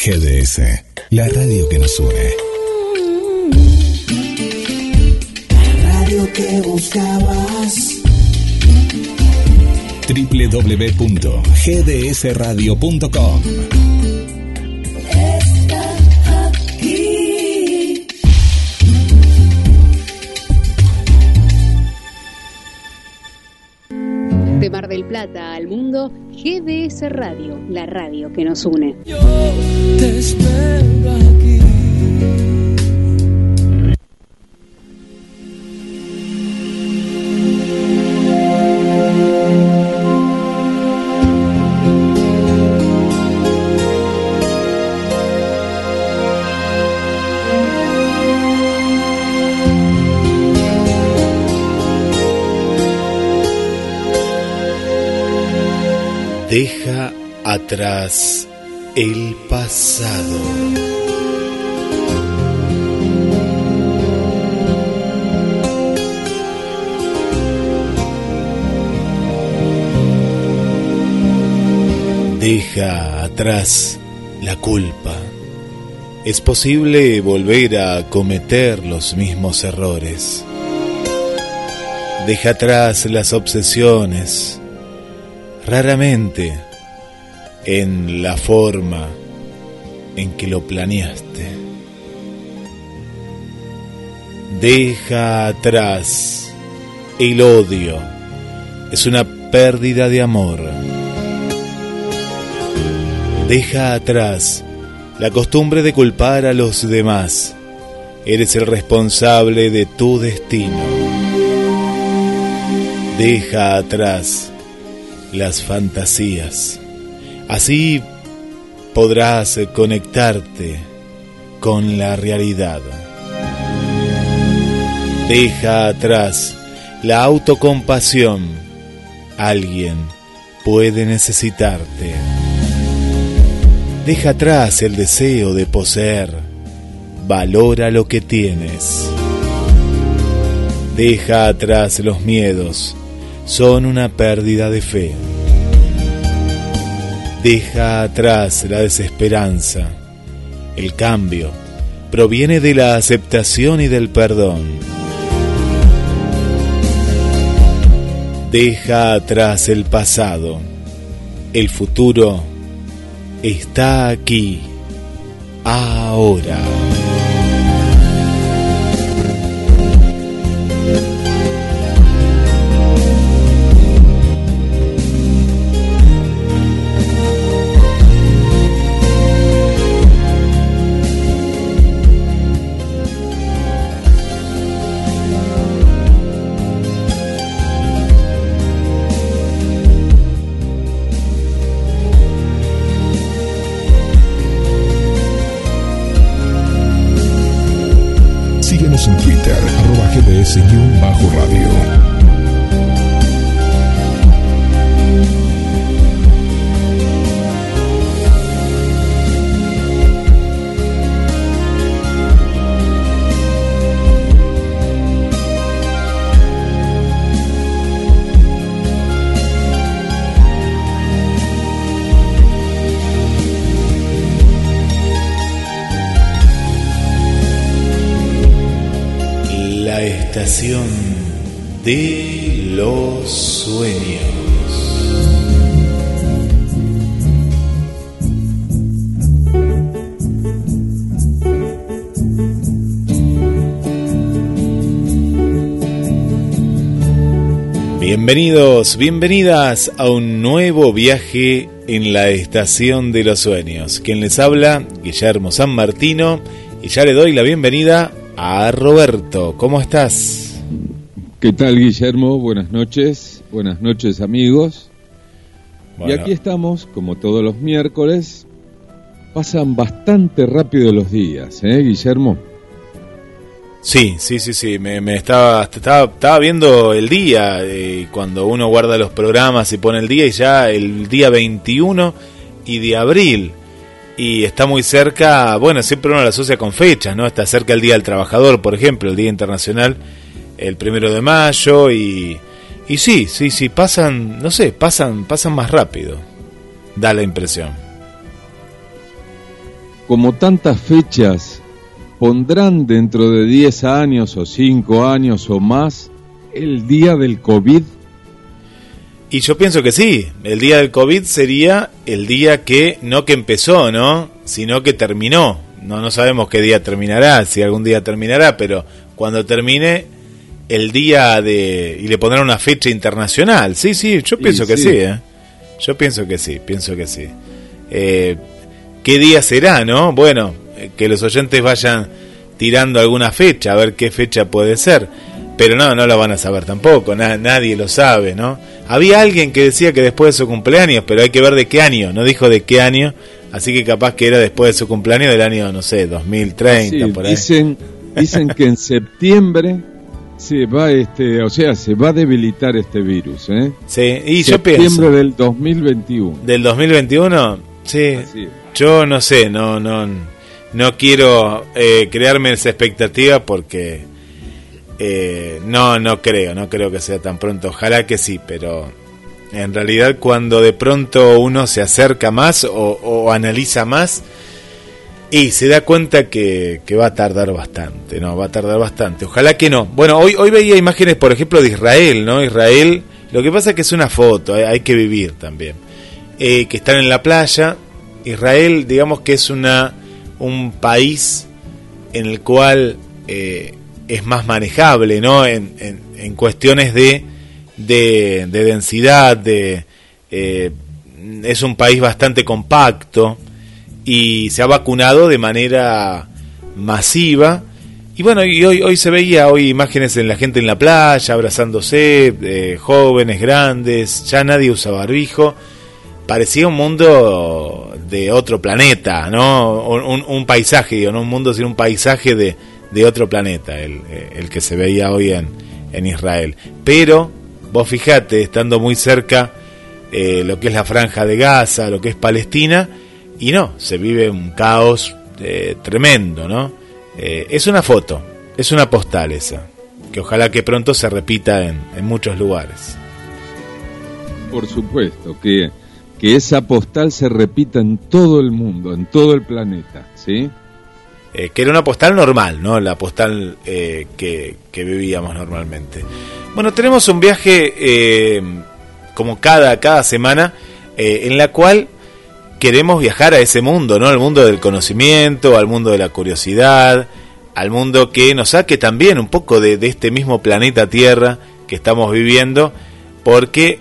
GDS, la radio que nos une. La radio que buscabas. www.gdsradio.com De Mar del Plata al mundo, GDS Radio, la radio que nos une. Atrás el pasado. Deja atrás la culpa. Es posible volver a cometer los mismos errores. Deja atrás las obsesiones, raramente en la forma en que lo planeaste. Deja atrás el odio. Es una pérdida de amor. Deja atrás la costumbre de culpar a los demás. Eres el responsable de tu destino. Deja atrás las fantasías. Así podrás conectarte con la realidad. Deja atrás la autocompasión. Alguien puede necesitarte. Deja atrás el deseo de poseer. Valora lo que tienes. Deja atrás los miedos son una pérdida de fe. Deja atrás la desesperanza. El cambio proviene de la aceptación y del perdón. Deja atrás el pasado. El futuro está aquí, ahora. Bienvenidos, bienvenidas a un nuevo viaje en la estación de los sueños. Quien les habla, Guillermo San Martino, y ya le doy la bienvenida a Roberto. ¿Cómo estás? ¿Qué tal, Guillermo? Buenas noches. Buenas noches, amigos. Bueno. Y aquí estamos, como todos los miércoles. Pasan bastante rápido los días, ¿eh, Guillermo? Sí, sí, sí, sí. Me, me estaba, estaba, estaba viendo el día, eh, cuando uno guarda los programas y pone el día, y ya el día 21 y de abril. Y está muy cerca, bueno, siempre uno lo asocia con fechas, ¿no? Está cerca el Día del Trabajador, por ejemplo, el Día Internacional, el primero de mayo, y, y sí, sí, sí, pasan, no sé, pasan, pasan más rápido, da la impresión. como tantas fechas, pondrán dentro de 10 años o 5 años o más el día del COVID? Y yo pienso que sí, el día del COVID sería el día que no que empezó, ¿no? Sino que terminó. No, no sabemos qué día terminará, si algún día terminará, pero cuando termine el día de... y le pondrán una fecha internacional. Sí, sí, yo pienso que sí, ¿eh? Yo pienso que sí, pienso que sí. Eh, ¿Qué día será, no? Bueno, que los oyentes vayan tirando alguna fecha, a ver qué fecha puede ser. Pero no, no lo van a saber tampoco, nadie lo sabe, ¿no? Había alguien que decía que después de su cumpleaños, pero hay que ver de qué año, no dijo de qué año, así que capaz que era después de su cumpleaños del año, no sé, 2030, por ahí. Dicen, dicen que en septiembre se va, este, o sea, se va a debilitar este virus, ¿eh? Sí, y yo pienso. Septiembre del 2021. ¿Del 2021? Sí. Yo no sé, no, no, no quiero eh, crearme esa expectativa porque eh, no, no creo, no creo que sea tan pronto. Ojalá que sí, pero en realidad cuando de pronto uno se acerca más o, analiza más y se da cuenta que, va a tardar bastante, no, va a tardar bastante. Ojalá que no. Bueno, hoy, hoy veía imágenes, por ejemplo, de Israel, ¿no? Israel, lo que pasa es que es una foto, hay, que vivir también. Eh, que están en la playa. Israel, digamos que es una un país en el cual eh, es más manejable, ¿no? En, en, cuestiones de, de, densidad, de, eh, es un país bastante compacto y se ha vacunado de manera masiva. Y bueno, y hoy, hoy se veía hoy imágenes en la gente en la playa, abrazándose, eh, jóvenes, grandes, ya nadie usa barbijo. Parecía un mundo de otro planeta, ¿no? Un, paisaje, digo, no un mundo, sino un paisaje de, de otro planeta, el, eh, el que se veía hoy en, en, Israel. Pero, vos fijate, estando muy cerca eh, lo que es la franja de Gaza, lo que es Palestina, y no, se vive un caos eh, tremendo, ¿no? es una foto, es una postal esa, que ojalá que pronto se repita en, en muchos lugares. Por supuesto, que, que esa postal se repita en todo el mundo, en todo el planeta, ¿sí? Eh, que era una postal normal, ¿no? La postal eh, que, vivíamos normalmente. Bueno, tenemos un viaje eh, como cada, cada semana en la cual queremos viajar a ese mundo, ¿no? Al mundo del conocimiento, al mundo de la curiosidad, al mundo que nos saque también un poco de, este mismo planeta Tierra que estamos viviendo, porque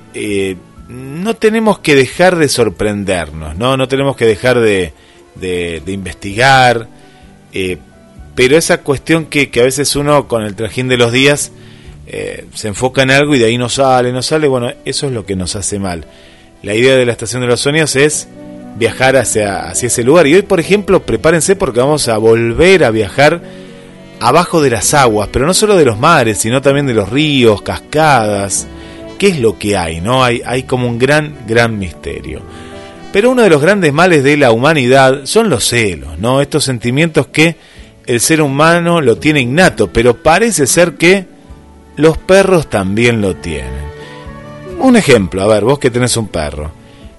no tenemos que dejar de sorprendernos, ¿no? No tenemos que dejar de, de investigar, eh, pero esa cuestión que, a veces uno con el trajín de los días eh, se enfoca en algo y de ahí no sale, no sale, bueno, eso es lo que nos hace mal. La idea de la Estación de los Sueños es viajar hacia, hacia ese lugar. Y hoy, por ejemplo, prepárense porque vamos a volver a viajar abajo de las aguas, pero no solo de los mares, sino también de los ríos, cascadas. ¿Qué es lo que hay? ¿No? Hay, hay como un gran, gran misterio. Pero uno de los grandes males de la humanidad son los celos, ¿no? Estos sentimientos que el ser humano lo tiene innato, pero parece ser que los perros también lo tienen. Un ejemplo, a ver, vos que tenés un perro.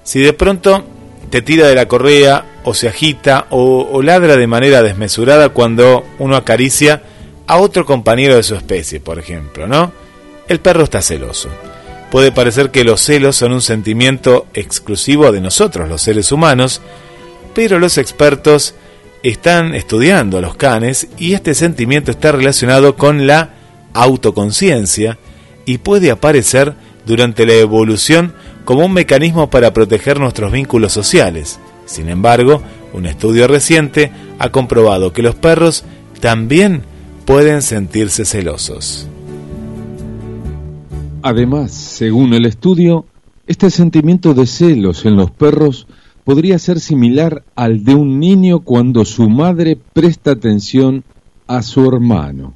Si de pronto te tira de la correa o se agita o, o ladra de manera desmesurada cuando uno acaricia a otro compañero de su especie, por ejemplo, ¿no? El perro está celoso. Puede parecer que los celos son un sentimiento exclusivo de nosotros, los seres humanos, pero los expertos están estudiando a los canes y este sentimiento está relacionado con la autoconciencia y puede aparecer durante la evolución como un mecanismo para proteger nuestros vínculos sociales. Sin embargo, un estudio reciente ha comprobado que los perros también pueden sentirse celosos. Además, según el estudio, este sentimiento de celos en los perros podría ser similar al de un niño cuando su madre presta atención a su hermano.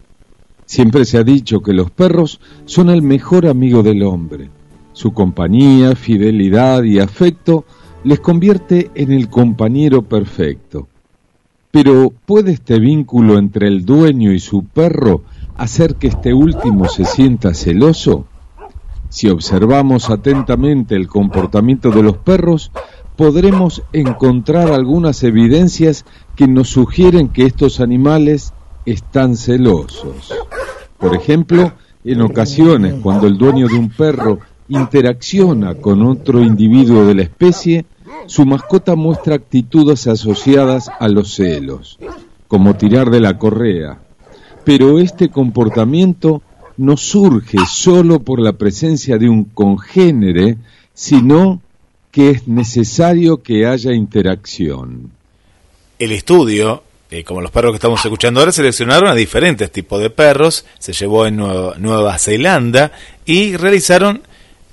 Siempre se ha dicho que los perros son el mejor amigo del hombre. Su compañía, fidelidad y afecto les convierte en el compañero perfecto. Pero ¿puede este vínculo entre el dueño y su perro hacer que este último se sienta celoso? Si observamos atentamente el comportamiento de los perros, podremos encontrar algunas evidencias que nos sugieren que estos animales están celosos. Por ejemplo, en ocasiones cuando el dueño de un perro interacciona con otro individuo de la especie, su mascota muestra actitudes asociadas a los celos, como tirar de la correa. Pero este comportamiento no surge solo por la presencia de un congénere, sino que es necesario que haya interacción. El estudio, eh, como los perros que estamos escuchando ahora, seleccionaron a diferentes tipos de perros, se llevó en Nueva, Nueva Zelanda y realizaron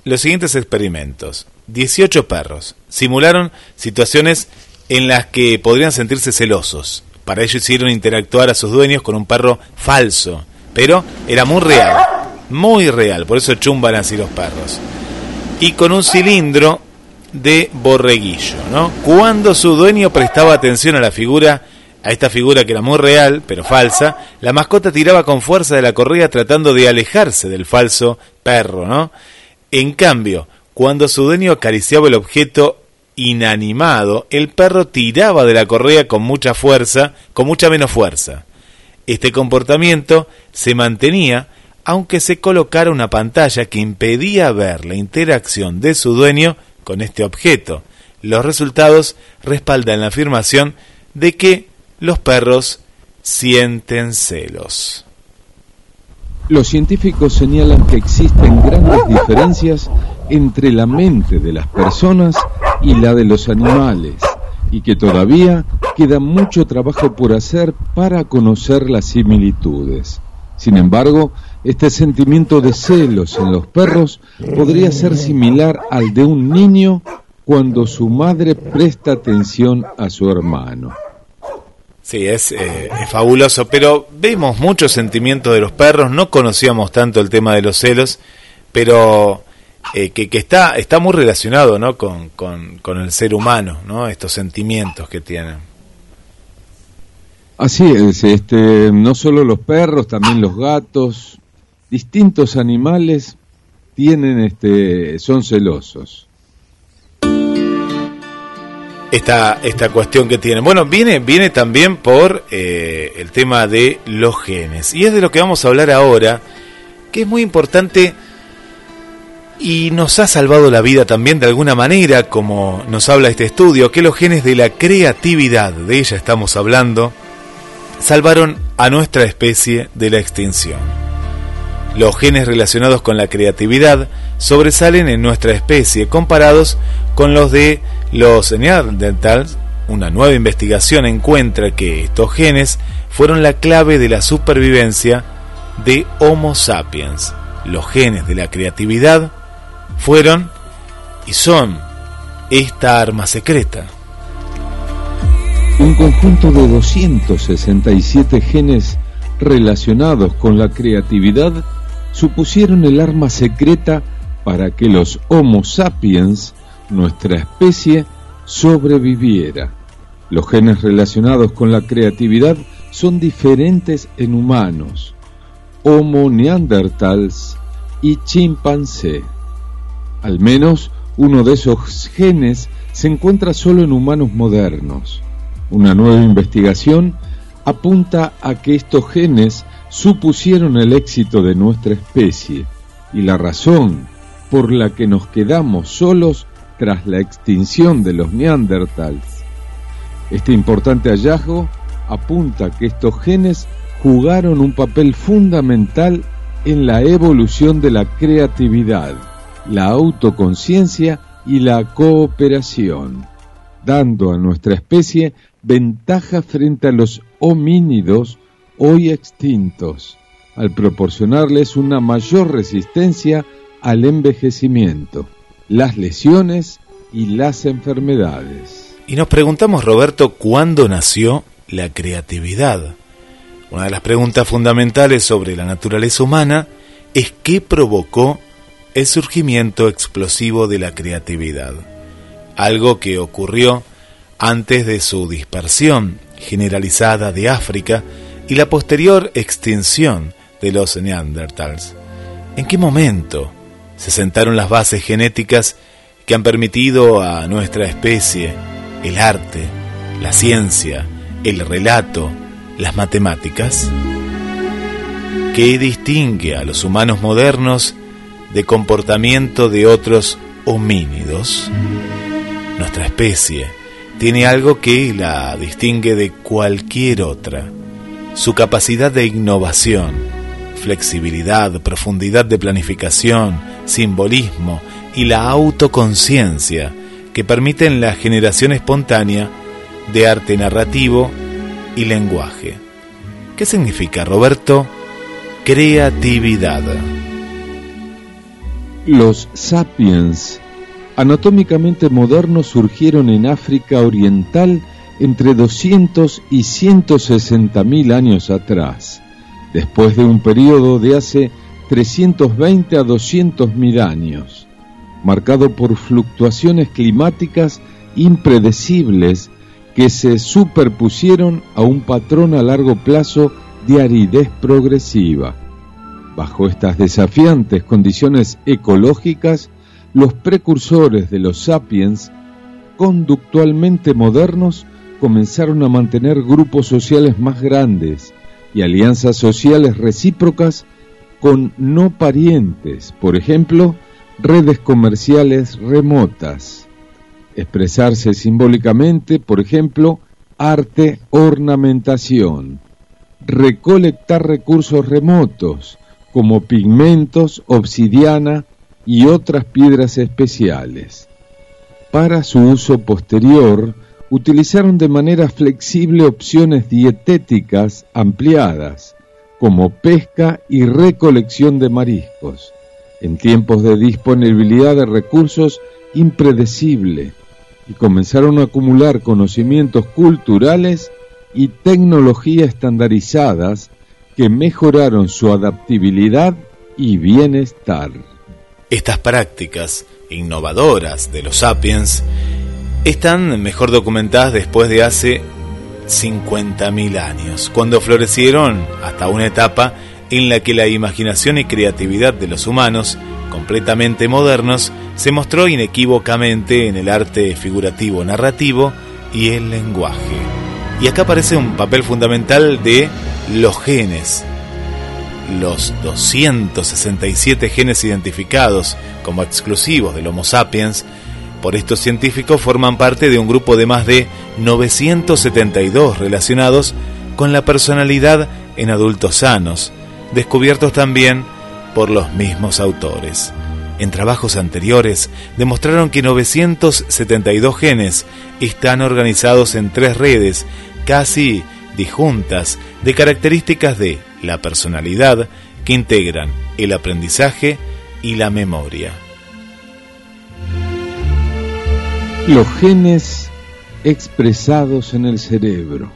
los siguientes experimentos. 18 perros simularon situaciones en las que podrían sentirse celosos. Para ello hicieron interactuar a sus dueños con un perro falso, pero era muy real, muy real, por eso chumban así los perros. Y con un cilindro de borreguillo, ¿no? Cuando su dueño prestaba atención a la figura, a esta figura que era muy real, pero falsa, la mascota tiraba con fuerza de la correa tratando de alejarse del falso perro, ¿no? En cambio, cuando su dueño acariciaba el objeto inanimado, el perro tiraba de la correa con mucha fuerza, con mucha menos fuerza. Este comportamiento se mantenía aunque se colocara una pantalla que impedía ver la interacción de su dueño con este objeto. Los resultados respaldan la afirmación de que los perros sienten celos. Los científicos señalan que existen grandes diferencias entre la mente de las personas y la de los animales y que todavía queda mucho trabajo por hacer para conocer las similitudes. Sin embargo, este sentimiento de celos en los perros podría ser similar al de un niño cuando su madre presta atención a su hermano. Sí, es, eh, fabuloso, pero vemos muchos sentimientos de los perros, no conocíamos tanto el tema de los celos, pero eh, que, que, está, está muy relacionado ¿no? con, con, con, el ser humano, ¿no? estos sentimientos que tienen. Así es, este, no solo los perros, también los gatos, distintos animales tienen, este, son celosos. Esta, esta cuestión que tienen. Bueno, viene, viene también por eh, el tema de los genes. Y es de lo que vamos a hablar ahora, que es muy importante y nos ha salvado la vida también de alguna manera, como nos habla este estudio, que los genes de la creatividad, de ella estamos hablando, salvaron a nuestra especie de la extinción. Los genes relacionados con la creatividad sobresalen en nuestra especie comparados con los de los neandertals. Una nueva investigación encuentra que estos genes fueron la clave de la supervivencia de Homo sapiens. Los genes de la creatividad fueron y son esta arma secreta. Un conjunto de 267 genes relacionados con la creatividad supusieron el arma secreta para que los Homo sapiens, nuestra especie, sobreviviera. Los genes relacionados con la creatividad son diferentes en humanos, Homo neandertals y chimpancé. Al menos uno de esos genes se encuentra solo en humanos modernos. Una nueva investigación apunta a que estos genes supusieron el éxito de nuestra especie y la razón por la que nos quedamos solos tras la extinción de los neandertals. Este importante hallazgo apunta que estos genes jugaron un papel fundamental en la evolución de la creatividad la autoconciencia y la cooperación, dando a nuestra especie ventaja frente a los homínidos hoy extintos, al proporcionarles una mayor resistencia al envejecimiento, las lesiones y las enfermedades. Y nos preguntamos, Roberto, ¿cuándo nació la creatividad? Una de las preguntas fundamentales sobre la naturaleza humana es qué provocó el surgimiento explosivo de la creatividad, algo que ocurrió antes de su dispersión generalizada de África y la posterior extinción de los neandertals. ¿En qué momento se sentaron las bases genéticas que han permitido a nuestra especie el arte, la ciencia, el relato, las matemáticas? ¿Qué distingue a los humanos modernos de comportamiento de otros homínidos? Nuestra especie tiene algo que la distingue de cualquier otra, su capacidad de innovación, flexibilidad, profundidad de planificación, simbolismo y la autoconciencia que permiten la generación espontánea de arte narrativo y lenguaje. ¿Qué significa, Roberto? Creatividad. Los sapiens anatómicamente modernos surgieron en África Oriental entre 200 y 160 mil años atrás, después de un periodo de hace 320 a 200 mil años, marcado por fluctuaciones climáticas impredecibles que se superpusieron a un patrón a largo plazo de aridez progresiva. Bajo estas desafiantes condiciones ecológicas, los precursores de los sapiens, conductualmente modernos, comenzaron a mantener grupos sociales más grandes y alianzas sociales recíprocas con no parientes, por ejemplo, redes comerciales remotas. Expresarse simbólicamente, por ejemplo, arte, ornamentación recolectar recursos remotos como pigmentos, obsidiana y otras piedras especiales. Para su uso posterior, utilizaron de manera flexible opciones dietéticas ampliadas, como pesca y recolección de mariscos, en tiempos de disponibilidad de recursos impredecible, y comenzaron a acumular conocimientos culturales y tecnología estandarizadas que mejoraron su adaptabilidad y bienestar. Estas prácticas innovadoras de los sapiens están mejor documentadas después de hace 50.000 años, cuando florecieron hasta una etapa en la que la imaginación y creatividad de los humanos, completamente modernos, se mostró inequívocamente en el arte figurativo narrativo y el lenguaje. Y acá aparece un papel fundamental de los genes. Los 267 genes identificados como exclusivos del Homo sapiens por estos científicos forman parte de un grupo de más de 972 relacionados con la personalidad en adultos sanos, descubiertos también por los mismos autores. En trabajos anteriores demostraron que 972 genes están organizados en tres redes casi disjuntas de características de la personalidad que integran el aprendizaje y la memoria. Los genes expresados en el cerebro.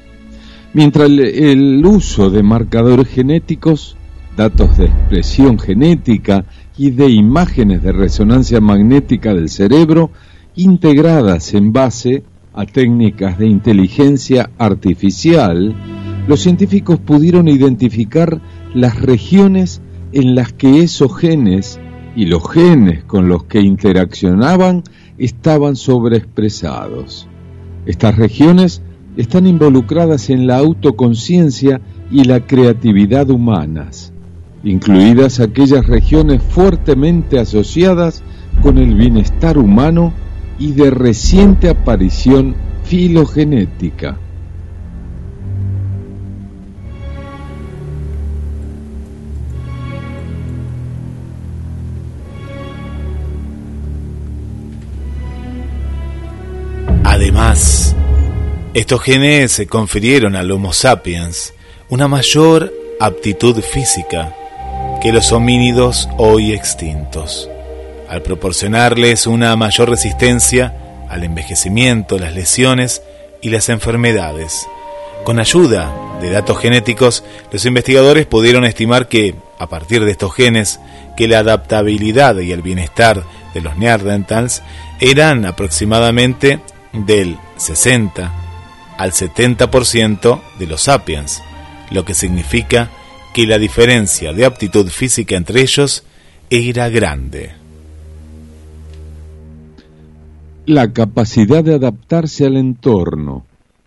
Mientras el, uso de marcadores genéticos, datos de expresión genética y de imágenes de resonancia magnética del cerebro integradas en base a técnicas de inteligencia artificial, los científicos pudieron identificar las regiones en las que esos genes y los genes con los que interaccionaban estaban sobreexpresados. Estas regiones están involucradas en la autoconciencia y la creatividad humanas, incluidas aquellas regiones fuertemente asociadas con el bienestar humano y de reciente aparición filogenética. Además, estos genes se confirieron al Homo sapiens una mayor aptitud física que los homínidos hoy extintos al proporcionarles una mayor resistencia al envejecimiento, las lesiones y las enfermedades. Con ayuda de datos genéticos, los investigadores pudieron estimar que, a partir de estos genes, que la adaptabilidad y el bienestar de los neandertals eran aproximadamente del 60 al 70% de los sapiens, lo que significa que la diferencia de aptitud física entre ellos era grande. La capacidad de adaptarse al entorno.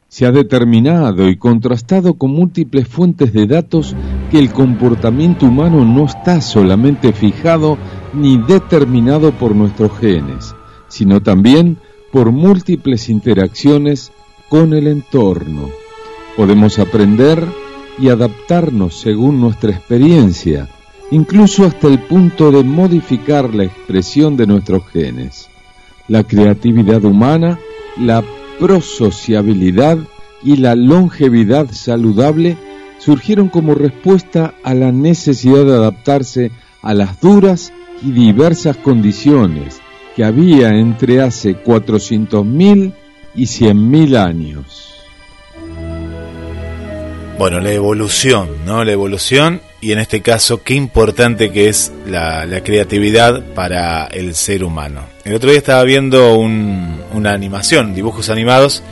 Se ha determinado y contrastado con múltiples fuentes de datos que el comportamiento humano no está solamente fijado ni determinado por nuestros genes, sino también por múltiples interacciones con el entorno. Podemos aprender y adaptarnos según nuestra experiencia, incluso hasta el punto de modificar la expresión de nuestros genes. La creatividad humana, la prosociabilidad y la longevidad saludable surgieron como respuesta a la necesidad de adaptarse a las duras y diversas condiciones que había entre hace 400.000 y 100.000 años. Bueno, la evolución, ¿no? La evolución y en este caso qué importante que es la, creatividad para el ser humano. El otro día estaba viendo una animación, dibujos animados,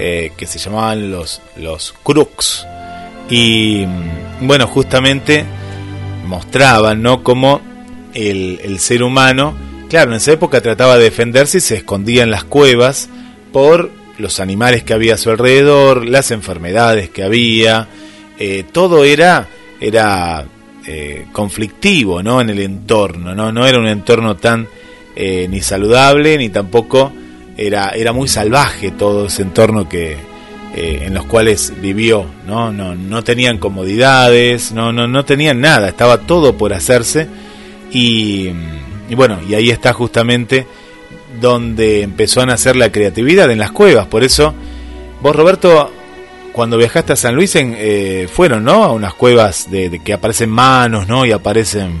eh, que se llamaban los, los. Y bueno, justamente mostraban, ¿no? Cómo el, el ser humano, claro, en esa época trataba de defenderse y se escondía en las cuevas por los animales que había a su alrededor, las enfermedades que había, eh, todo era, era eh, conflictivo ¿no? en el entorno, no, no era un entorno tan eh, ni saludable ni tampoco era, era muy salvaje todo ese entorno que, en los cuales vivió, ¿no? No, no tenían comodidades, no, no, no tenían nada, estaba todo por hacerse y, y bueno, y ahí está justamente donde empezó a nacer la creatividad en las cuevas. Por eso, vos Roberto, cuando viajaste a San Luis, en, eh, fueron, ¿no? A unas cuevas de, que aparecen manos, ¿no? Y aparecen...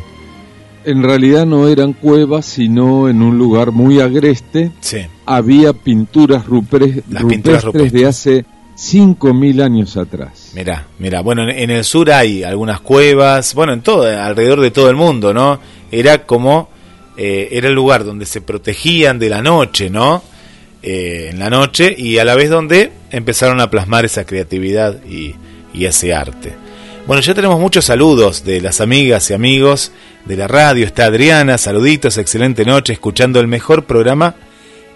En realidad no eran cuevas, sino en un lugar muy agreste. Sí. Había pinturas, rupres, rupestres, de hace 5.000 años atrás. Mira, mira, bueno, en, el sur hay algunas cuevas, bueno, en todo, alrededor de todo el mundo, ¿no? Era como eh, era el lugar donde se protegían de la noche, ¿no? Eh, en la noche y a la vez donde empezaron a plasmar esa creatividad y, ese arte. Bueno, ya tenemos muchos saludos de las amigas y amigos de la radio. Está Adriana, saluditos, excelente noche, escuchando el mejor programa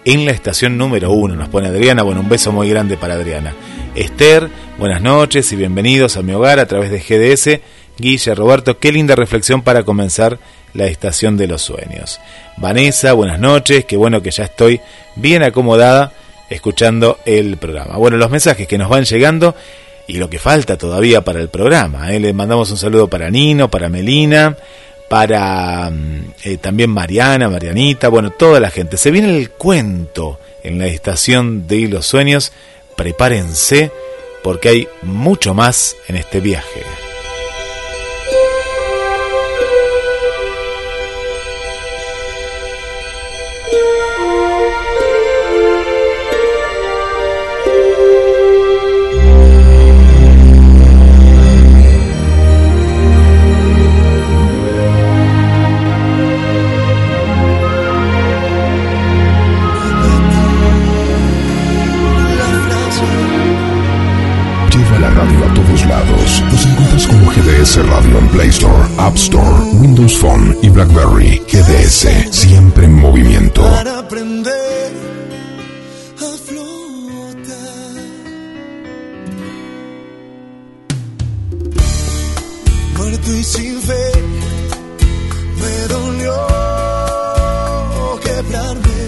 en la estación número uno. Nos pone Adriana, bueno, un beso muy grande para Adriana. Esther, buenas noches y bienvenidos a mi hogar a través de GDS. Guille, Roberto, qué linda reflexión para comenzar la estación de los sueños. Vanessa, buenas noches, qué bueno que ya estoy bien acomodada escuchando el programa. Bueno, los mensajes que nos van llegando y lo que falta todavía para el programa. ¿eh? Le mandamos un saludo para Nino, para Melina, para mm, eh, también Mariana, Marianita, bueno, toda la gente. Se viene el cuento en la estación de los sueños. Prepárense porque hay mucho más en este viaje. En Play Store, App Store, Windows Phone y BlackBerry. GDS, siempre en movimiento. Para aprender a flotar. Muerto y sin fe, me dolió quebrarme.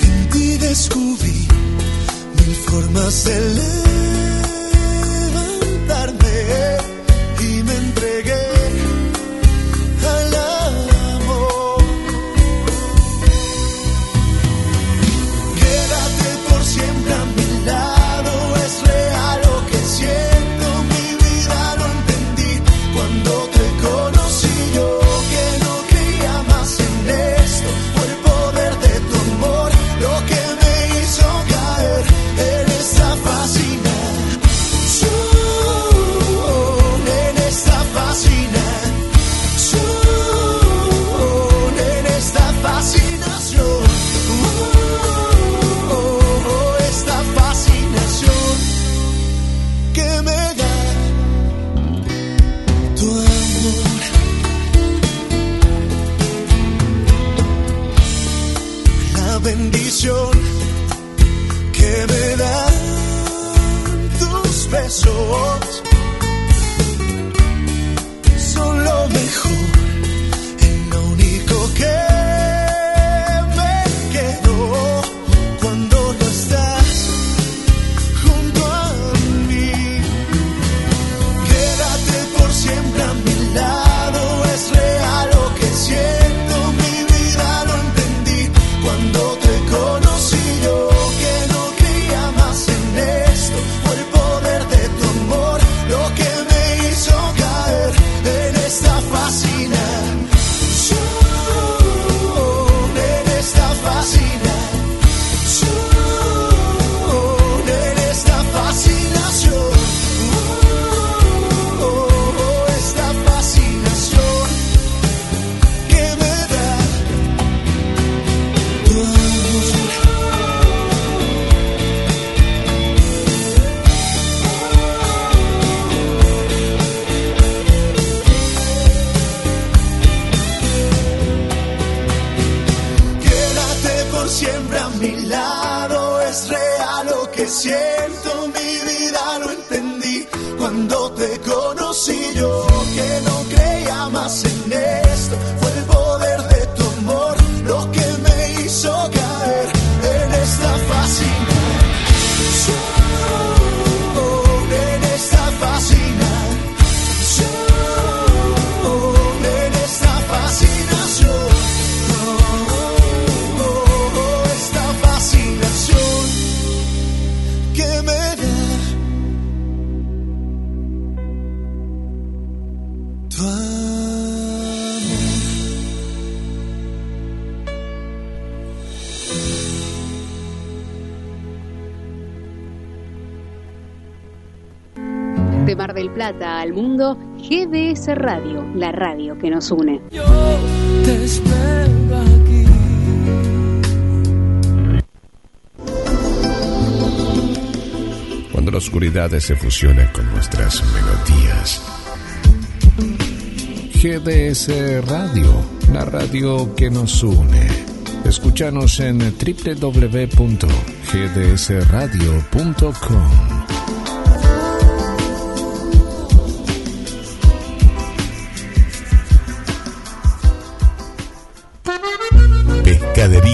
En ti descubrí mil formas de leer. so good. Plata al mundo, GDS Radio, la radio que nos une. Yo te espero aquí. Cuando la oscuridad se fusiona con nuestras melodías. GDS Radio, la radio que nos une. Escúchanos en www.gdsradio.com.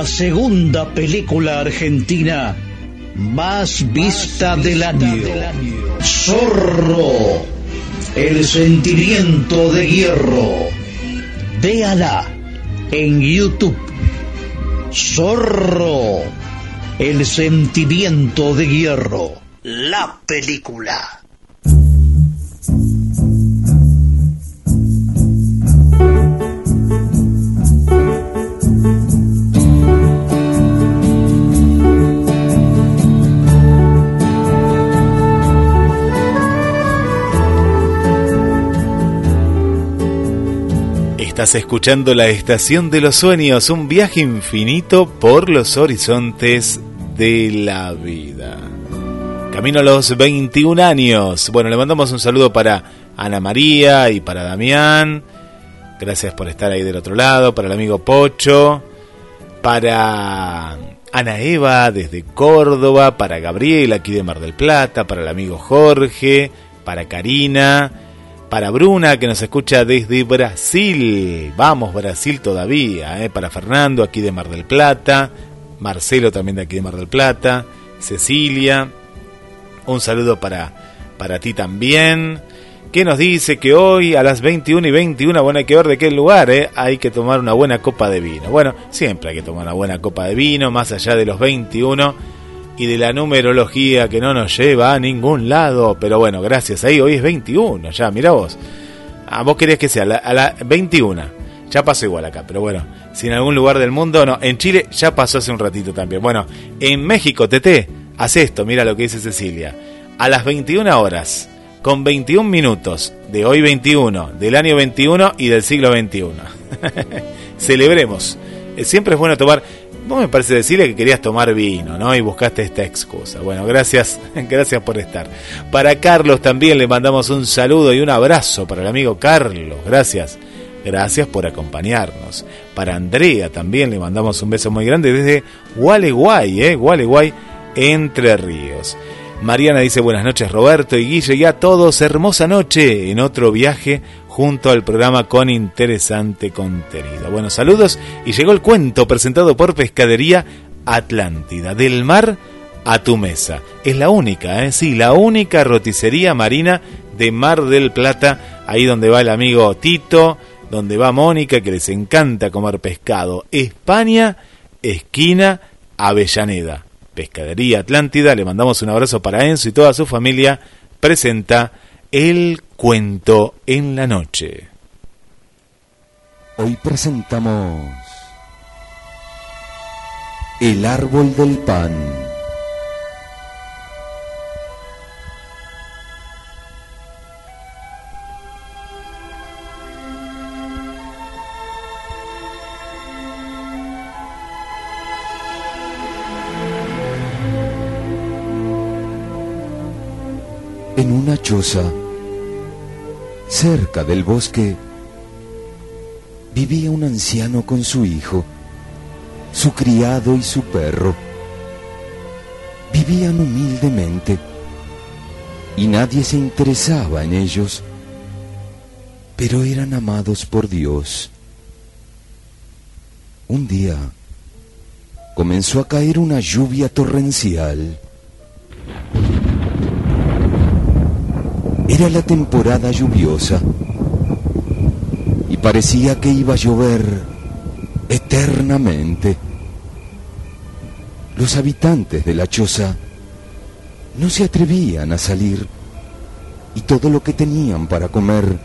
La segunda película argentina más vista del año. Zorro. El sentimiento de hierro. Véala en YouTube. Zorro. El sentimiento de hierro. La película. Estás escuchando la Estación de los Sueños, un viaje infinito por los horizontes de la vida. Camino a los 21 años. Bueno, le mandamos un saludo para Ana María y para Damián. Gracias por estar ahí del otro lado. Para el amigo Pocho. Para Ana Eva desde Córdoba. Para Gabriel aquí de Mar del Plata. Para el amigo Jorge. Para Karina. Para Bruna que nos escucha desde Brasil. Vamos Brasil todavía. ¿eh? Para Fernando aquí de Mar del Plata. Marcelo también de aquí de Mar del Plata. Cecilia. Un saludo para, para ti también. Que nos dice que hoy a las 21 y 21, bueno, hay que ver de qué lugar, ¿eh? hay que tomar una buena copa de vino. Bueno, siempre hay que tomar una buena copa de vino, más allá de los 21 y de la numerología que no nos lleva a ningún lado. Pero bueno, gracias ahí, hoy es 21, ya, mira vos. A vos querés que sea a la, a la 21. Ya pasó igual acá, pero bueno, si en algún lugar del mundo, no, en Chile ya pasó hace un ratito también. Bueno, en México, Tete, hace esto, mira lo que dice Cecilia. A las 21 horas, con 21 minutos, de hoy 21, del año 21 y del siglo 21. Celebremos. Eh, siempre es bueno tomar, Vos me parece decirle que querías tomar vino, ¿no? Y buscaste esta excusa. Bueno, gracias, gracias por estar. Para Carlos también le mandamos un saludo y un abrazo para el amigo Carlos. Gracias. Gracias por acompañarnos. Para Andrea también le mandamos un beso muy grande desde Gualeguay, ¿eh? Gualeguay, Entre Ríos. Mariana dice buenas noches Roberto y Guille y a todos, hermosa noche en otro viaje junto al programa con interesante contenido. Bueno, saludos y llegó el cuento presentado por Pescadería Atlántida, del mar a tu mesa. Es la única, ¿eh? sí, la única roticería marina de Mar del Plata, ahí donde va el amigo Tito, donde va Mónica, que les encanta comer pescado. España, esquina Avellaneda. Pescadería Atlántida, le mandamos un abrazo para Enzo y toda su familia, presenta el cuento en la noche. Hoy presentamos El árbol del pan. Cerca del bosque vivía un anciano con su hijo, su criado y su perro. Vivían humildemente y nadie se interesaba en ellos, pero eran amados por Dios. Un día comenzó a caer una lluvia torrencial. Era la temporada lluviosa y parecía que iba a llover eternamente. Los habitantes de la choza no se atrevían a salir y todo lo que tenían para comer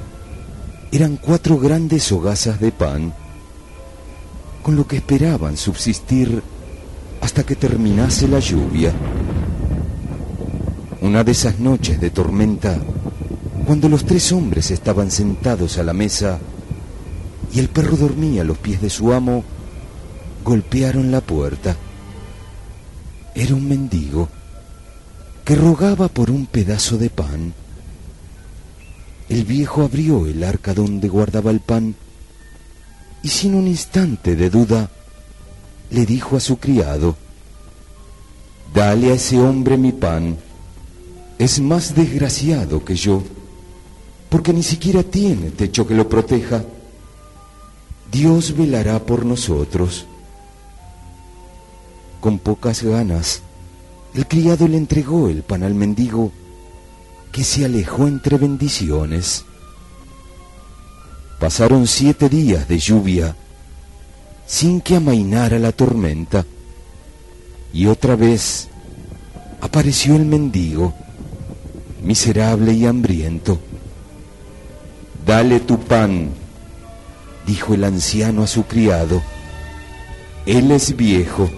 eran cuatro grandes hogazas de pan, con lo que esperaban subsistir hasta que terminase la lluvia. Una de esas noches de tormenta cuando los tres hombres estaban sentados a la mesa y el perro dormía a los pies de su amo, golpearon la puerta. Era un mendigo que rogaba por un pedazo de pan. El viejo abrió el arca donde guardaba el pan y sin un instante de duda le dijo a su criado, Dale a ese hombre mi pan, es más desgraciado que yo porque ni siquiera tiene techo que lo proteja. Dios velará por nosotros. Con pocas ganas, el criado le entregó el pan al mendigo, que se alejó entre bendiciones. Pasaron siete días de lluvia sin que amainara la tormenta, y otra vez apareció el mendigo, miserable y hambriento Dale tu pan, dijo el anciano a su criado. Él es viejo,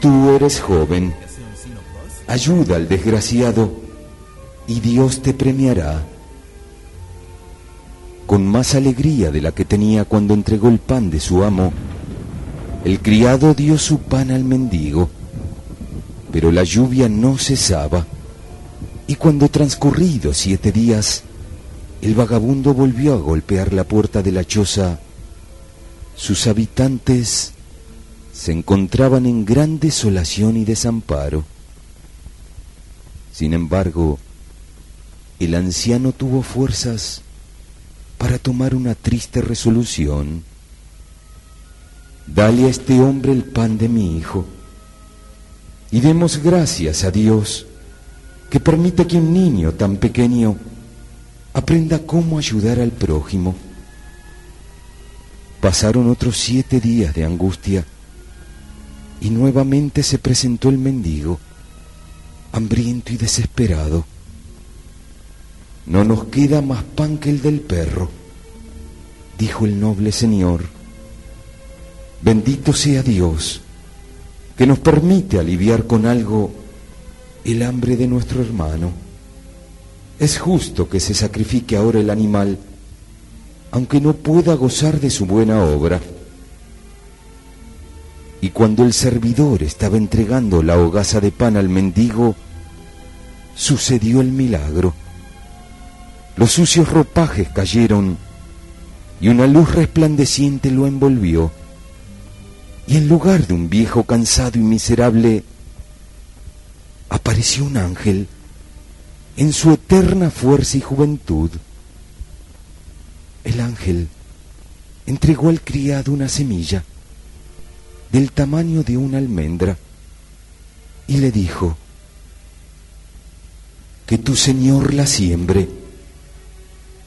tú eres joven. Ayuda al desgraciado y Dios te premiará. Con más alegría de la que tenía cuando entregó el pan de su amo, el criado dio su pan al mendigo, pero la lluvia no cesaba, y cuando transcurridos siete días, el vagabundo volvió a golpear la puerta de la choza. Sus habitantes se encontraban en gran desolación y desamparo. Sin embargo, el anciano tuvo fuerzas para tomar una triste resolución. Dale a este hombre el pan de mi hijo y demos gracias a Dios que permite que un niño tan pequeño aprenda cómo ayudar al prójimo. Pasaron otros siete días de angustia y nuevamente se presentó el mendigo, hambriento y desesperado. No nos queda más pan que el del perro. dijo el noble señor, bendito sea Dios que nos permite aliviar con algo el hambre de nuestro hermano. Es justo que se sacrifique ahora el animal, aunque no pueda gozar de su buena obra. Y cuando el servidor estaba entregando la hogaza de pan al mendigo, sucedió el milagro. Los sucios ropajes cayeron y una luz resplandeciente lo envolvió. Y en lugar de un viejo cansado y miserable, apareció un ángel en su eterna fuerza y juventud. El ángel entregó al criado una semilla del tamaño de una almendra y le dijo, que tu Señor la siembre,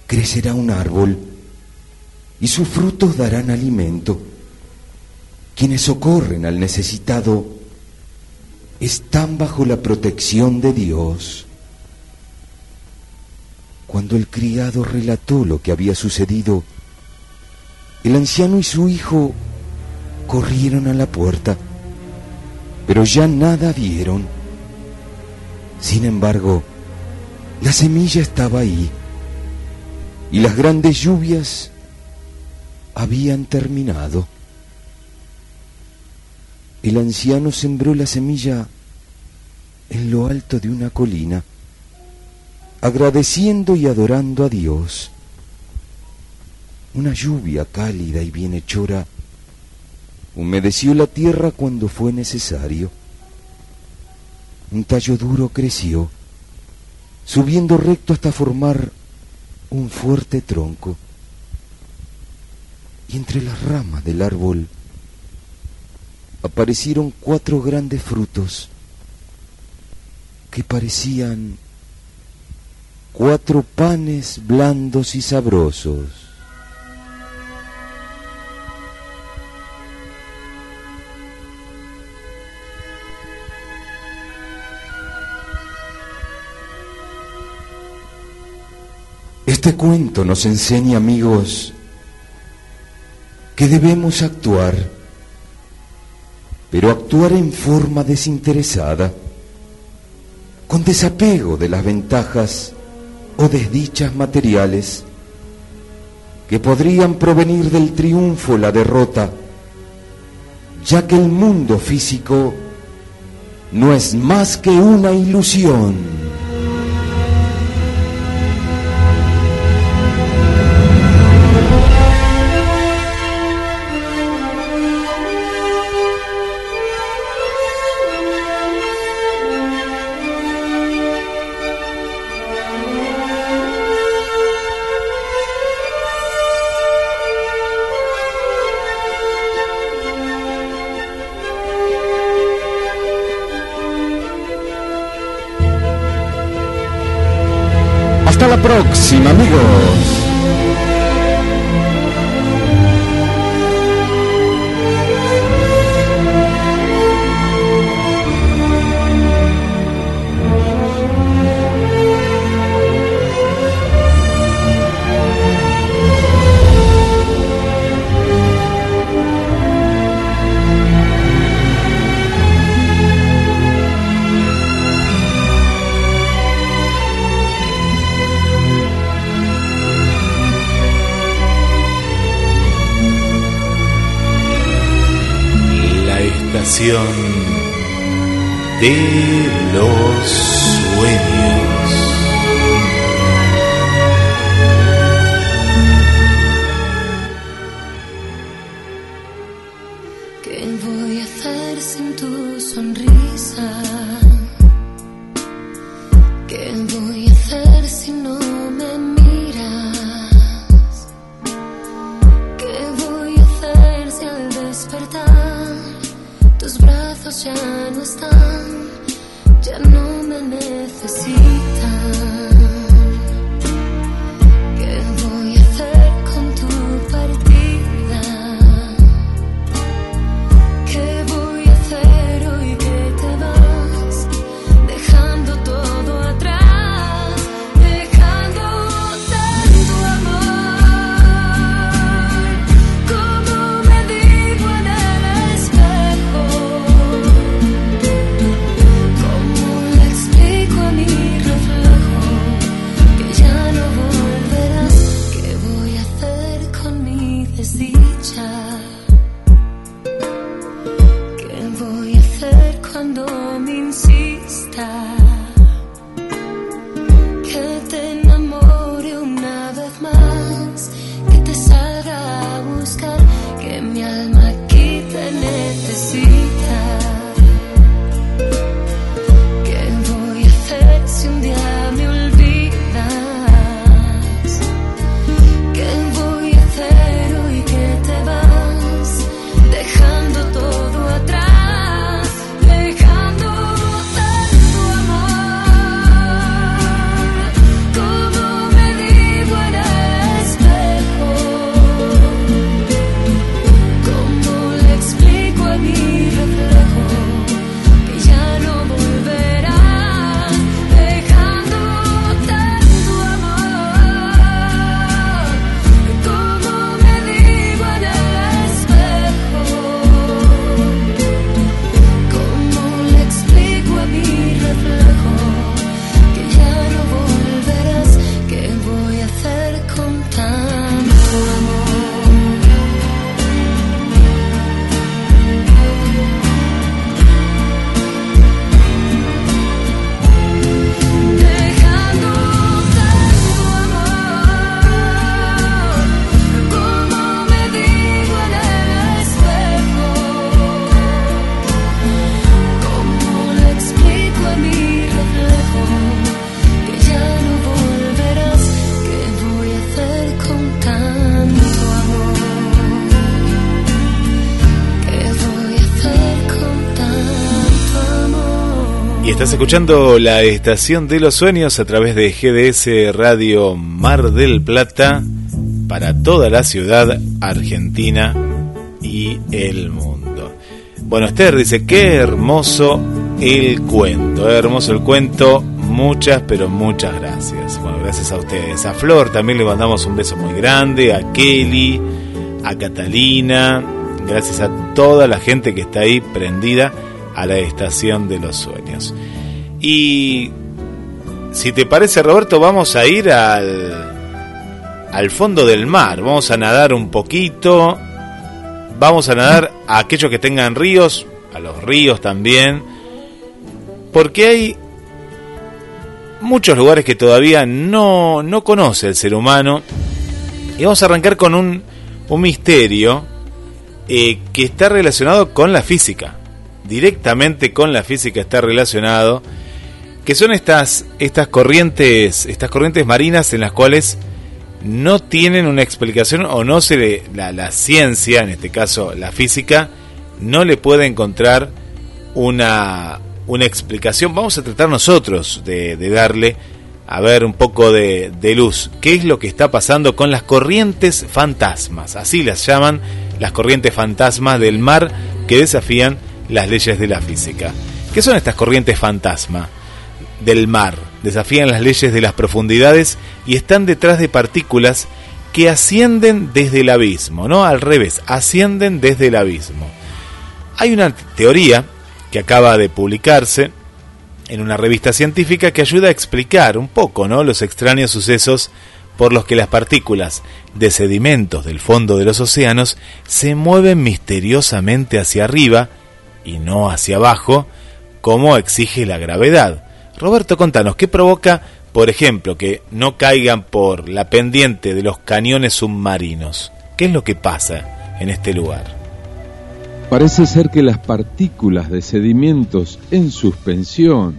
crecerá un árbol y sus frutos darán alimento. Quienes socorren al necesitado están bajo la protección de Dios. Cuando el criado relató lo que había sucedido, el anciano y su hijo corrieron a la puerta, pero ya nada vieron. Sin embargo, la semilla estaba ahí y las grandes lluvias habían terminado. El anciano sembró la semilla en lo alto de una colina, agradeciendo y adorando a Dios. Una lluvia cálida y bienhechora humedeció la tierra cuando fue necesario. Un tallo duro creció, subiendo recto hasta formar un fuerte tronco. Y entre las ramas del árbol aparecieron cuatro grandes frutos que parecían cuatro panes blandos y sabrosos. Este cuento nos enseña, amigos, que debemos actuar, pero actuar en forma desinteresada, con desapego de las ventajas o desdichas materiales que podrían provenir del triunfo o la derrota, ya que el mundo físico no es más que una ilusión. Estación de los escuchando la Estación de los Sueños a través de GDS Radio Mar del Plata para toda la ciudad argentina y el mundo. Bueno, Esther dice, qué hermoso el cuento, eh, hermoso el cuento, muchas, pero muchas gracias. Bueno, gracias a ustedes. A Flor también le mandamos un beso muy grande, a Kelly, a Catalina, gracias a toda la gente que está ahí prendida a la Estación de los Sueños. Y si te parece, Roberto, vamos a ir al, al fondo del mar. Vamos a nadar un poquito. Vamos a nadar a aquellos que tengan ríos, a los ríos también. Porque hay muchos lugares que todavía no, no conoce el ser humano. Y vamos a arrancar con un, un misterio eh, que está relacionado con la física. Directamente con la física está relacionado que son estas, estas corrientes, estas corrientes marinas en las cuales no tienen una explicación o no se le, la, ciencia, en este caso la física, no le puede encontrar una, una explicación. Vamos a tratar nosotros de, darle a ver un poco de, de, luz. ¿Qué es lo que está pasando con las corrientes fantasmas? Así las llaman las corrientes fantasmas del mar que desafían las leyes de la física. ¿Qué son estas corrientes fantasma? del mar, desafían las leyes de las profundidades y están detrás de partículas que ascienden desde el abismo, no al revés, ascienden desde el abismo. Hay una teoría que acaba de publicarse en una revista científica que ayuda a explicar un poco ¿no? los extraños sucesos por los que las partículas de sedimentos del fondo de los océanos se mueven misteriosamente hacia arriba y no hacia abajo, como exige la gravedad. Roberto, contanos, ¿qué provoca, por ejemplo, que no caigan por la pendiente de los cañones submarinos? ¿Qué es lo que pasa en este lugar? Parece ser que las partículas de sedimentos en suspensión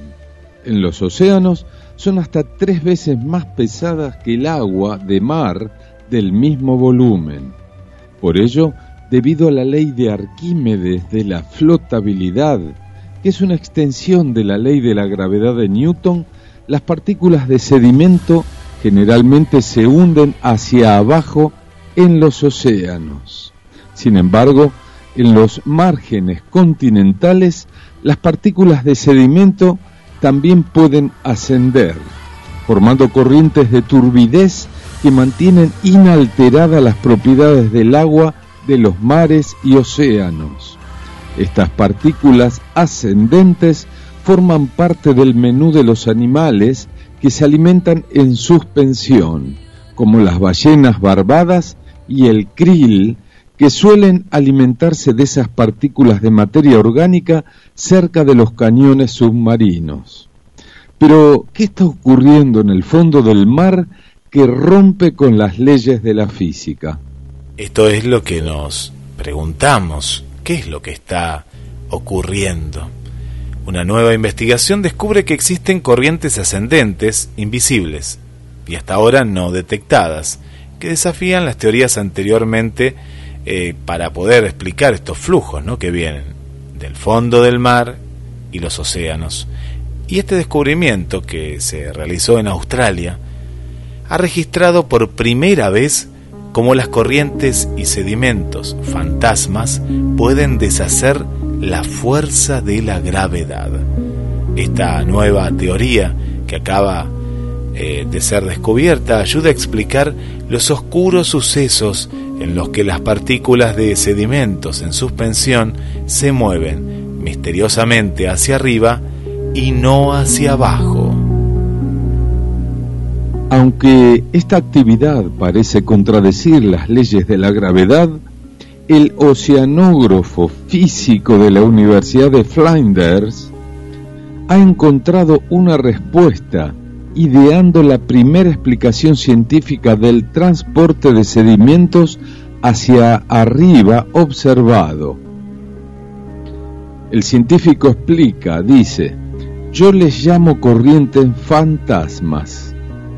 en los océanos son hasta tres veces más pesadas que el agua de mar del mismo volumen. Por ello, debido a la ley de Arquímedes de la flotabilidad que es una extensión de la ley de la gravedad de Newton, las partículas de sedimento generalmente se hunden hacia abajo en los océanos. Sin embargo, en los márgenes continentales, las partículas de sedimento también pueden ascender, formando corrientes de turbidez que mantienen inalteradas las propiedades del agua de los mares y océanos. Estas partículas ascendentes forman parte del menú de los animales que se alimentan en suspensión, como las ballenas barbadas y el krill, que suelen alimentarse de esas partículas de materia orgánica cerca de los cañones submarinos. Pero, ¿qué está ocurriendo en el fondo del mar que rompe con las leyes de la física? Esto es lo que nos preguntamos qué es lo que está ocurriendo. Una nueva investigación descubre que existen corrientes ascendentes invisibles y hasta ahora no detectadas, que desafían las teorías anteriormente eh, para poder explicar estos flujos ¿no? que vienen del fondo del mar y los océanos. Y este descubrimiento que se realizó en Australia ha registrado por primera vez cómo las corrientes y sedimentos fantasmas pueden deshacer la fuerza de la gravedad. Esta nueva teoría que acaba eh, de ser descubierta ayuda a explicar los oscuros sucesos en los que las partículas de sedimentos en suspensión se mueven misteriosamente hacia arriba y no hacia abajo. Aunque esta actividad parece contradecir las leyes de la gravedad, el oceanógrafo físico de la Universidad de Flinders ha encontrado una respuesta ideando la primera explicación científica del transporte de sedimentos hacia arriba observado. El científico explica, dice, yo les llamo corrientes fantasmas.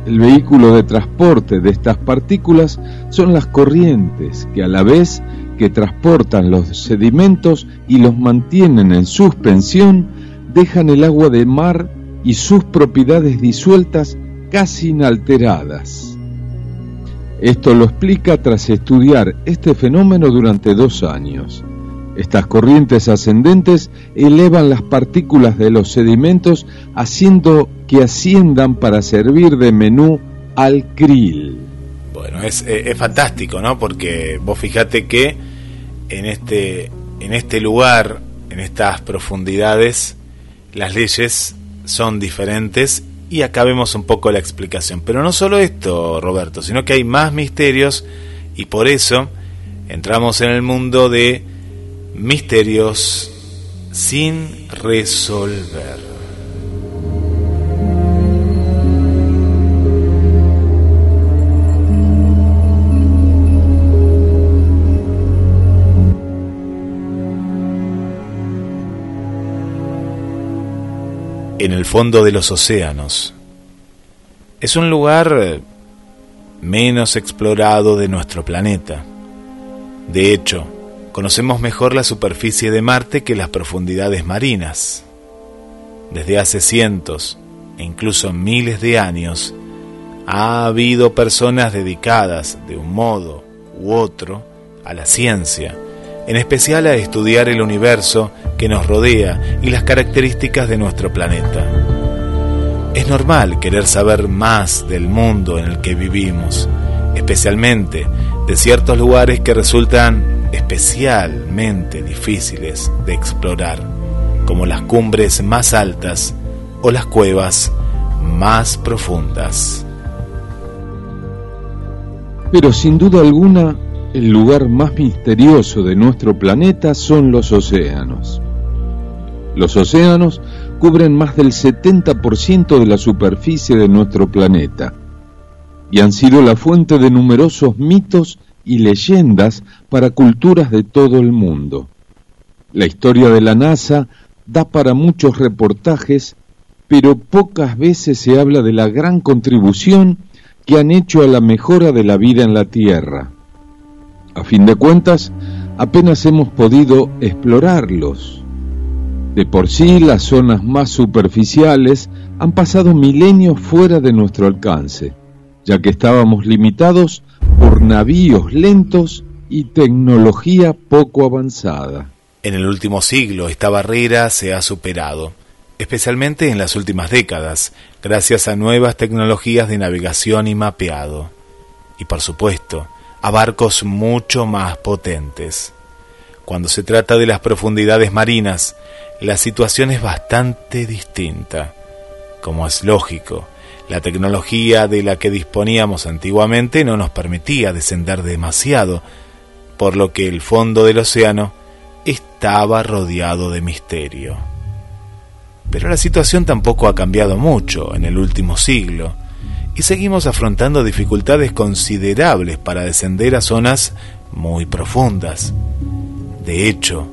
El vehículo de transporte de estas partículas son las corrientes que a la vez que transportan los sedimentos y los mantienen en suspensión, dejan el agua de mar y sus propiedades disueltas casi inalteradas. Esto lo explica tras estudiar este fenómeno durante dos años. Estas corrientes ascendentes elevan las partículas de los sedimentos haciendo que asciendan para servir de menú al krill. Bueno, es, es, fantástico, ¿no? Porque vos fijate que en este, en este lugar, en estas profundidades, las leyes son diferentes y acá vemos un poco la explicación. Pero no solo esto, Roberto, sino que hay más misterios y por eso entramos en el mundo de misterios sin resolver. En el fondo de los océanos. Es un lugar menos explorado de nuestro planeta. De hecho, conocemos mejor la superficie de Marte que las profundidades marinas. Desde hace cientos e incluso miles de años, ha habido personas dedicadas de un modo u otro a la ciencia, en especial a estudiar el universo que nos rodea y las características de nuestro planeta. Es normal querer saber más del mundo en el que vivimos, especialmente de ciertos lugares que resultan especialmente difíciles de explorar, como las cumbres más altas o las cuevas más profundas. Pero sin duda alguna, el lugar más misterioso de nuestro planeta son los océanos. Los océanos cubren más del 70% de la superficie de nuestro planeta y han sido la fuente de numerosos mitos y leyendas para culturas de todo el mundo. La historia de la NASA da para muchos reportajes, pero pocas veces se habla de la gran contribución que han hecho a la mejora de la vida en la Tierra. A fin de cuentas, apenas hemos podido explorarlos. De por sí, las zonas más superficiales han pasado milenios fuera de nuestro alcance, ya que estábamos limitados por navíos lentos y tecnología poco avanzada. En el último siglo esta barrera se ha superado, especialmente en las últimas décadas, gracias a nuevas tecnologías de navegación y mapeado. Y por supuesto, a barcos mucho más potentes. Cuando se trata de las profundidades marinas, la situación es bastante distinta. Como es lógico, la tecnología de la que disponíamos antiguamente no nos permitía descender demasiado, por lo que el fondo del océano estaba rodeado de misterio. Pero la situación tampoco ha cambiado mucho en el último siglo, y seguimos afrontando dificultades considerables para descender a zonas muy profundas. De hecho,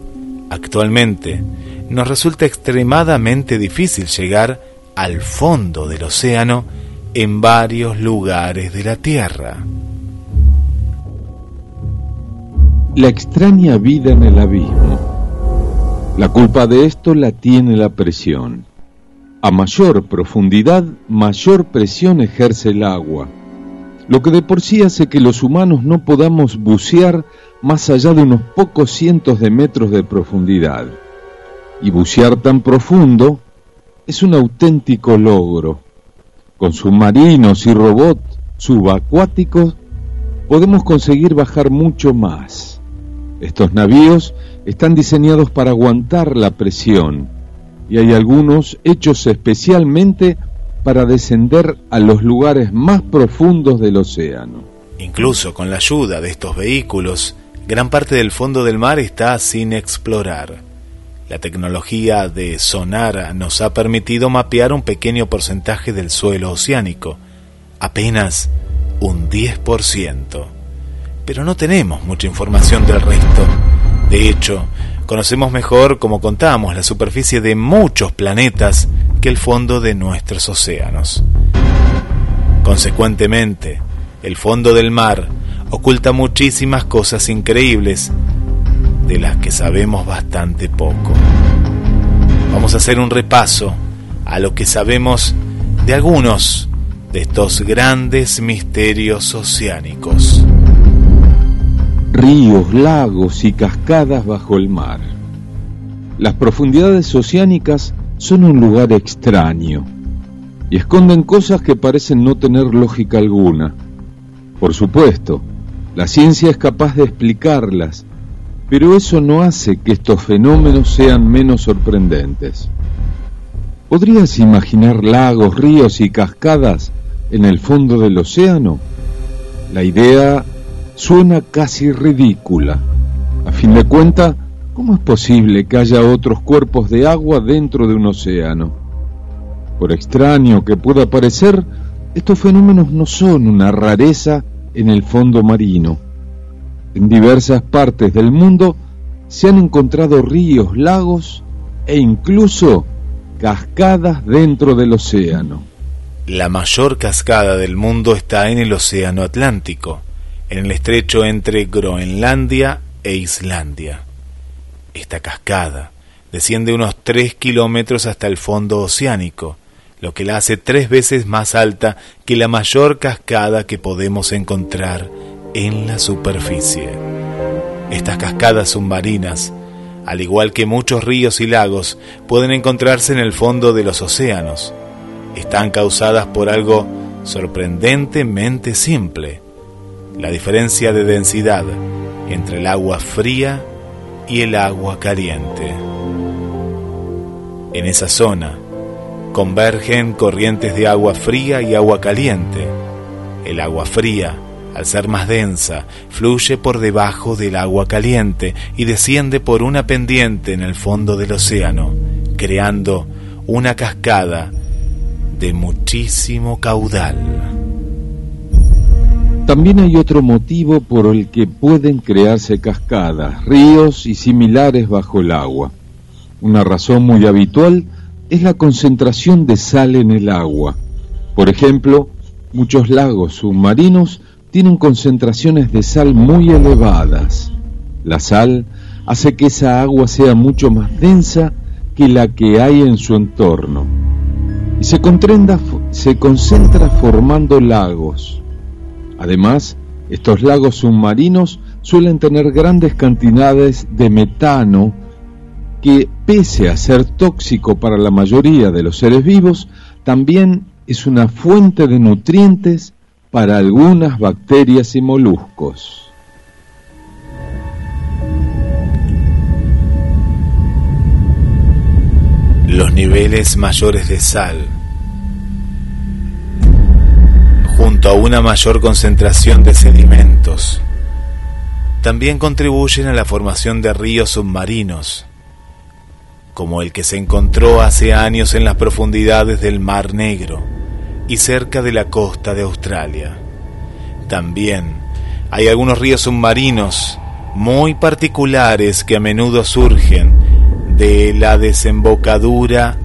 actualmente nos resulta extremadamente difícil llegar al fondo del océano en varios lugares de la Tierra. La extraña vida en el abismo. La culpa de esto la tiene la presión. A mayor profundidad, mayor presión ejerce el agua, lo que de por sí hace que los humanos no podamos bucear más allá de unos pocos cientos de metros de profundidad. Y bucear tan profundo es un auténtico logro. Con submarinos y robots subacuáticos podemos conseguir bajar mucho más. Estos navíos están diseñados para aguantar la presión y hay algunos hechos especialmente para descender a los lugares más profundos del océano. Incluso con la ayuda de estos vehículos, gran parte del fondo del mar está sin explorar. La tecnología de sonar nos ha permitido mapear un pequeño porcentaje del suelo oceánico, apenas un 10%. Pero no tenemos mucha información del resto. De hecho, conocemos mejor, como contamos, la superficie de muchos planetas que el fondo de nuestros océanos. Consecuentemente, el fondo del mar oculta muchísimas cosas increíbles de las que sabemos bastante poco. Vamos a hacer un repaso a lo que sabemos de algunos de estos grandes misterios oceánicos. Ríos, lagos y cascadas bajo el mar. Las profundidades oceánicas son un lugar extraño y esconden cosas que parecen no tener lógica alguna. Por supuesto, la ciencia es capaz de explicarlas pero eso no hace que estos fenómenos sean menos sorprendentes. ¿Podrías imaginar lagos, ríos y cascadas en el fondo del océano? La idea suena casi ridícula. A fin de cuentas, ¿cómo es posible que haya otros cuerpos de agua dentro de un océano? Por extraño que pueda parecer, estos fenómenos no son una rareza en el fondo marino en diversas partes del mundo se han encontrado ríos, lagos e incluso cascadas dentro del océano. La mayor cascada del mundo está en el Océano Atlántico, en el estrecho entre Groenlandia e Islandia. Esta cascada desciende unos 3 kilómetros hasta el fondo oceánico, lo que la hace tres veces más alta que la mayor cascada que podemos encontrar en la superficie. Estas cascadas submarinas, al igual que muchos ríos y lagos, pueden encontrarse en el fondo de los océanos. Están causadas por algo sorprendentemente simple, la diferencia de densidad entre el agua fría y el agua caliente. En esa zona convergen corrientes de agua fría y agua caliente. El agua fría al ser más densa, fluye por debajo del agua caliente y desciende por una pendiente en el fondo del océano, creando una cascada de muchísimo caudal. También hay otro motivo por el que pueden crearse cascadas, ríos y similares bajo el agua. Una razón muy habitual es la concentración de sal en el agua. Por ejemplo, muchos lagos submarinos tienen concentraciones de sal muy elevadas. La sal hace que esa agua sea mucho más densa que la que hay en su entorno y se, concentra formando lagos. Además, estos lagos submarinos suelen tener grandes cantidades de metano que, pese a ser tóxico para la mayoría de los seres vivos, también es una fuente de nutrientes para algunas bacterias y moluscos. Los niveles mayores de sal, junto a una mayor concentración de sedimentos, también contribuyen a la formación de ríos submarinos, como el que se encontró hace años en las profundidades del Mar Negro y cerca de la costa de Australia. También hay algunos ríos submarinos muy particulares que a menudo surgen de la desembocadura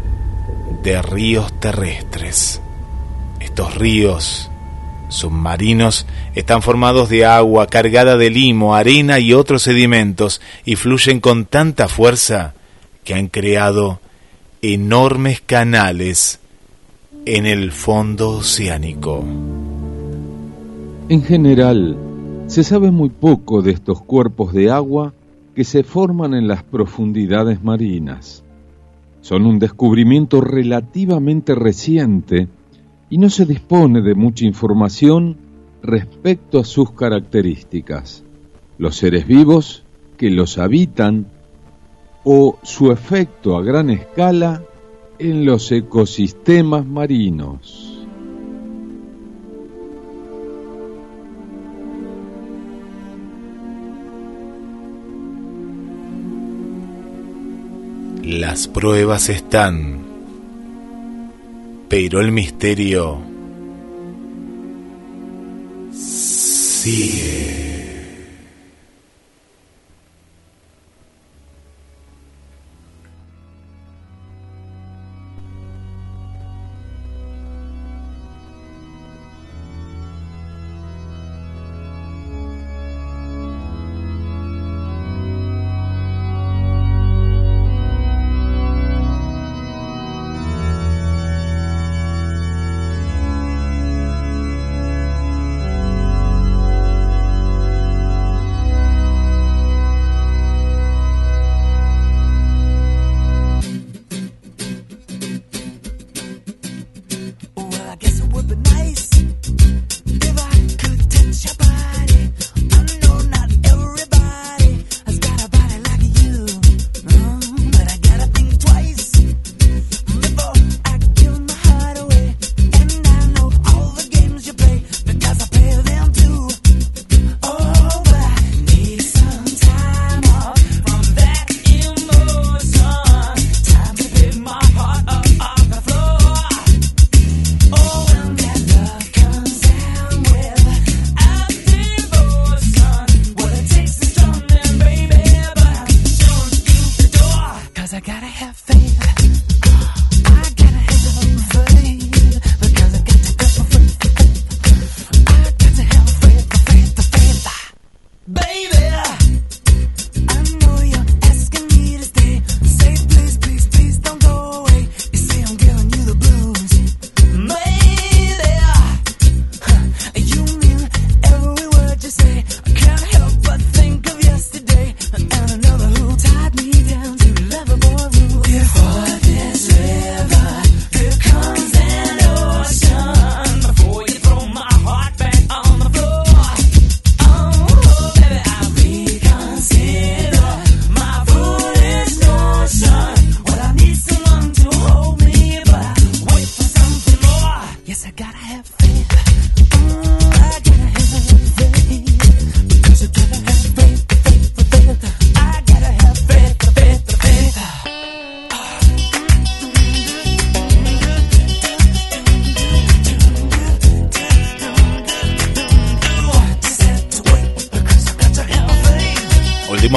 de ríos terrestres. Estos ríos submarinos están formados de agua cargada de limo, arena y otros sedimentos y fluyen con tanta fuerza que han creado enormes canales en el fondo oceánico. En general, se sabe muy poco de estos cuerpos de agua que se forman en las profundidades marinas. Son un descubrimiento relativamente reciente y no se dispone de mucha información respecto a sus características, los seres vivos que los habitan o su efecto a gran escala en los ecosistemas marinos. Las pruebas están, pero el misterio sigue.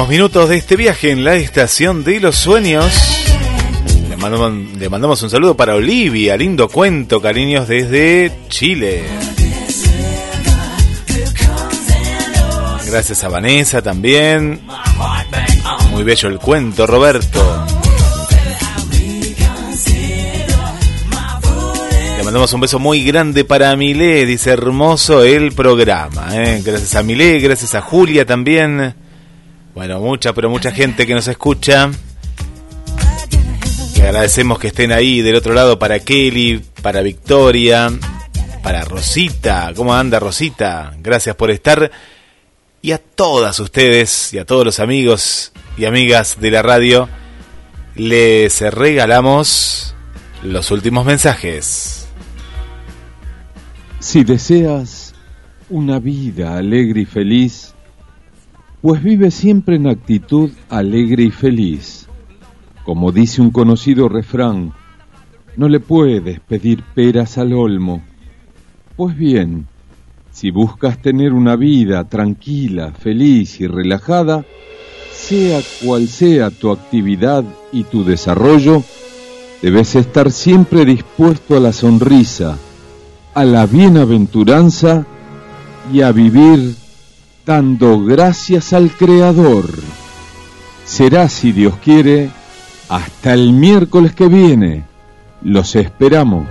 Minutos de este viaje en la estación de los sueños. Le mandamos, un saludo para Olivia, lindo cuento, cariños desde Chile. Gracias a Vanessa también. Muy bello el cuento, Roberto. Le mandamos un beso muy grande para Milé, dice hermoso el programa. ¿eh? Gracias a Milé, gracias a Julia también. Bueno, mucha, pero mucha gente que nos escucha. Le agradecemos que estén ahí del otro lado para Kelly, para Victoria, para Rosita. ¿Cómo anda Rosita? Gracias por estar. Y a todas ustedes y a todos los amigos y amigas de la radio, les regalamos los últimos mensajes. Si deseas una vida alegre y feliz, pues vive siempre en actitud alegre y feliz. Como dice un conocido refrán, no le puedes pedir peras al olmo, Pues bien, si buscas tener una vida tranquila, feliz y relajada, sea cual sea tu actividad y tu desarrollo, debes estar siempre dispuesto a la sonrisa, a la bienaventuranza y a vivir dando gracias al Creador. Será, si Dios quiere, hasta el miércoles que viene. Los esperamos.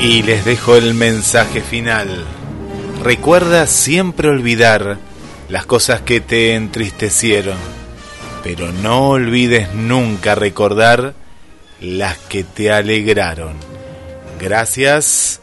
Y les dejo el mensaje final. Recuerda siempre olvidar las cosas que te entristecieron, pero no olvides nunca recordar las que te alegraron. Gracias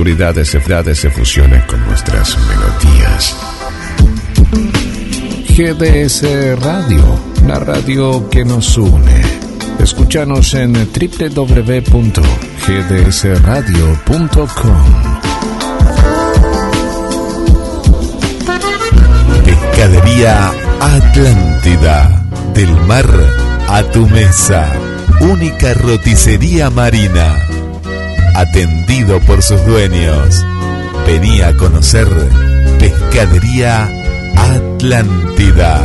Oscuridad se fusionen con nuestras melodías. GDS Radio, la radio que nos une. Escúchanos en www.gdsradio.com. Pescadería Atlántida, del mar a tu mesa. Única roticería marina atendido por sus dueños. Venía a conocer Pescadería Atlántida,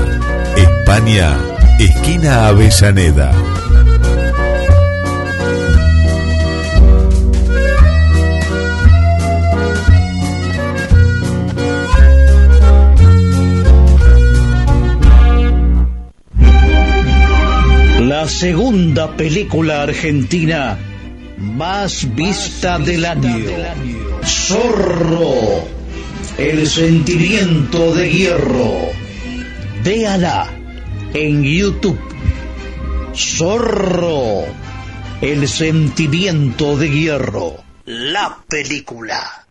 España, esquina Avellaneda. La segunda película argentina más vista del año. Zorro, el sentimiento de hierro. Véala en YouTube. Zorro, el sentimiento de hierro. La película.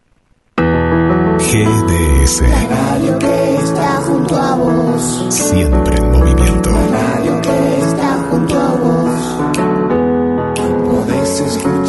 GDS. Siempre en faces.